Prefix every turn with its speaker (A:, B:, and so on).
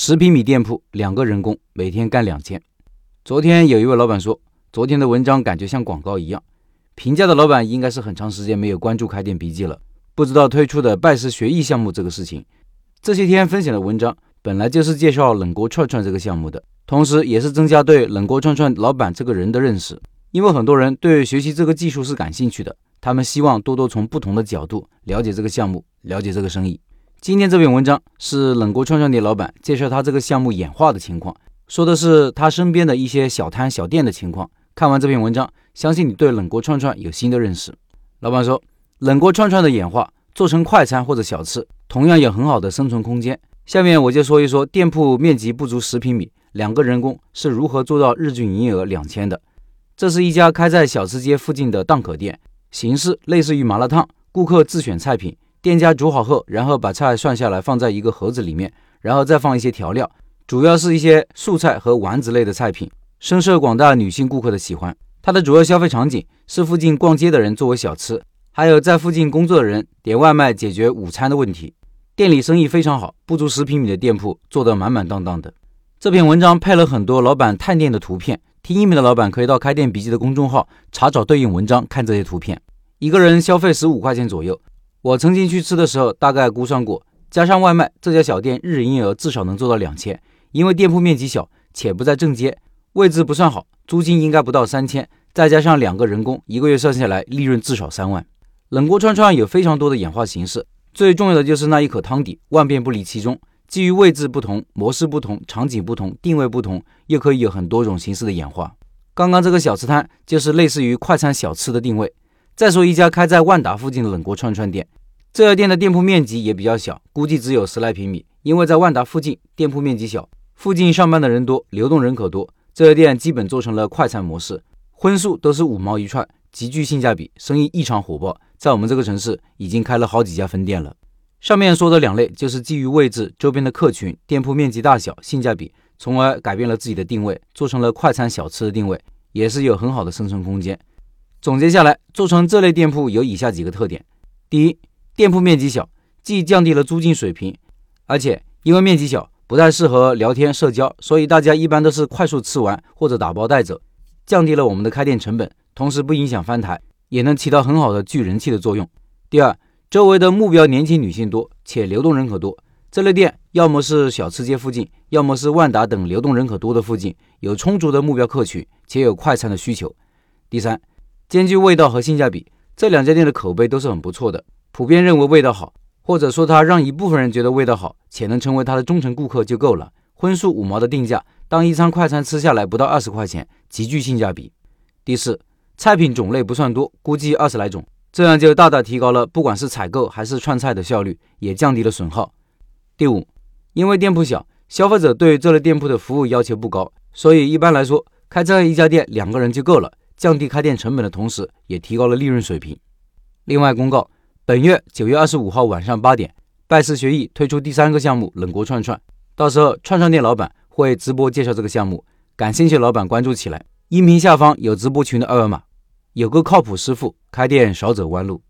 A: 十平米店铺，两个人工，每天干两千。昨天有一位老板说，昨天的文章感觉像广告一样。评价的老板应该是很长时间没有关注开店笔记了，不知道推出的拜师学艺项目这个事情。这些天分享的文章本来就是介绍冷锅串串这个项目的，同时也是增加对冷锅串串老板这个人的认识。因为很多人对学习这个技术是感兴趣的，他们希望多多从不同的角度了解这个项目，了解这个生意。今天这篇文章是冷锅串串店老板介绍他这个项目演化的情况，说的是他身边的一些小摊小店的情况。看完这篇文章，相信你对冷锅串串有新的认识。老板说，冷锅串串的演化做成快餐或者小吃，同样有很好的生存空间。下面我就说一说店铺面积不足十平米，两个人工是如何做到日均营业额两千的。这是一家开在小吃街附近的档口店，形式类似于麻辣烫，顾客自选菜品，店家煮好后，然后把菜涮下来放在一个盒子里面，然后再放一些调料，主要是一些素菜和丸子类的菜品，深受广大女性顾客的喜欢。它的主要消费场景是附近逛街的人作为小吃，还有在附近工作的人点外卖解决午餐的问题。店里生意非常好，不足十平米的店铺做得满满当当的。这篇文章配了很多老板探店的图片。听音频的老板可以到开店笔记的公众号查找对应文章，看这些图片。一个人消费十五块钱左右，我曾经去吃的时候大概估算过，加上外卖，这家小店日营业额至少能做到两千。因为店铺面积小且不在正街，位置不算好，租金应该不到三千，再加上两个人工，一个月算下来利润至少三万。冷锅串串有非常多的演化形式，最重要的就是那一口汤底，万变不离其宗。基于位置不同、模式不同、场景不同、定位不同，又可以有很多种形式的演化。刚刚这个小吃摊就是类似于快餐小吃的定位。再说一家开在万达附近的冷锅串串店，这家店的店铺面积也比较小，估计只有十来平米。因为在万达附近，店铺面积小，附近上班的人多，流动人口多，这家店基本做成了快餐模式，荤素都是五毛一串，极具性价比，生意异常火爆。在我们这个城市，已经开了好几家分店了。上面说的两类，就是基于位置、周边的客群、店铺面积大小、性价比，从而改变了自己的定位，做成了快餐小吃的定位，也是有很好的生存空间。总结下来，做成这类店铺有以下几个特点：第一，店铺面积小，既降低了租金水平，而且因为面积小，不太适合聊天社交，所以大家一般都是快速吃完或者打包带走，降低了我们的开店成本，同时不影响翻台，也能起到很好的聚人气的作用。第二，周围的目标年轻女性多，且流动人口多。这类店要么是小吃街附近，要么是万达等流动人口多的附近，有充足的目标客群，且有快餐的需求。第三，兼具味道和性价比。这两家店的口碑都是很不错的，普遍认为味道好，或者说它让一部分人觉得味道好，且能成为他的忠诚顾客就够了。荤素五毛的定价，当一餐快餐吃下来不到二十块钱，极具性价比。第四，菜品种类不算多，估计二十来种。这样就大大提高了不管是采购还是串菜的效率，也降低了损耗。第五，因为店铺小，消费者对于这类店铺的服务要求不高，所以一般来说，开这样一家店两个人就够了，降低开店成本的同时，也提高了利润水平。另外公告，本月九月二十五号晚上八点，拜师学艺推出第三个项目冷锅串串，到时候串串店老板会直播介绍这个项目，感兴趣的老板关注起来，音频下方有直播群的二维码。有个靠谱师傅，开店少走弯路。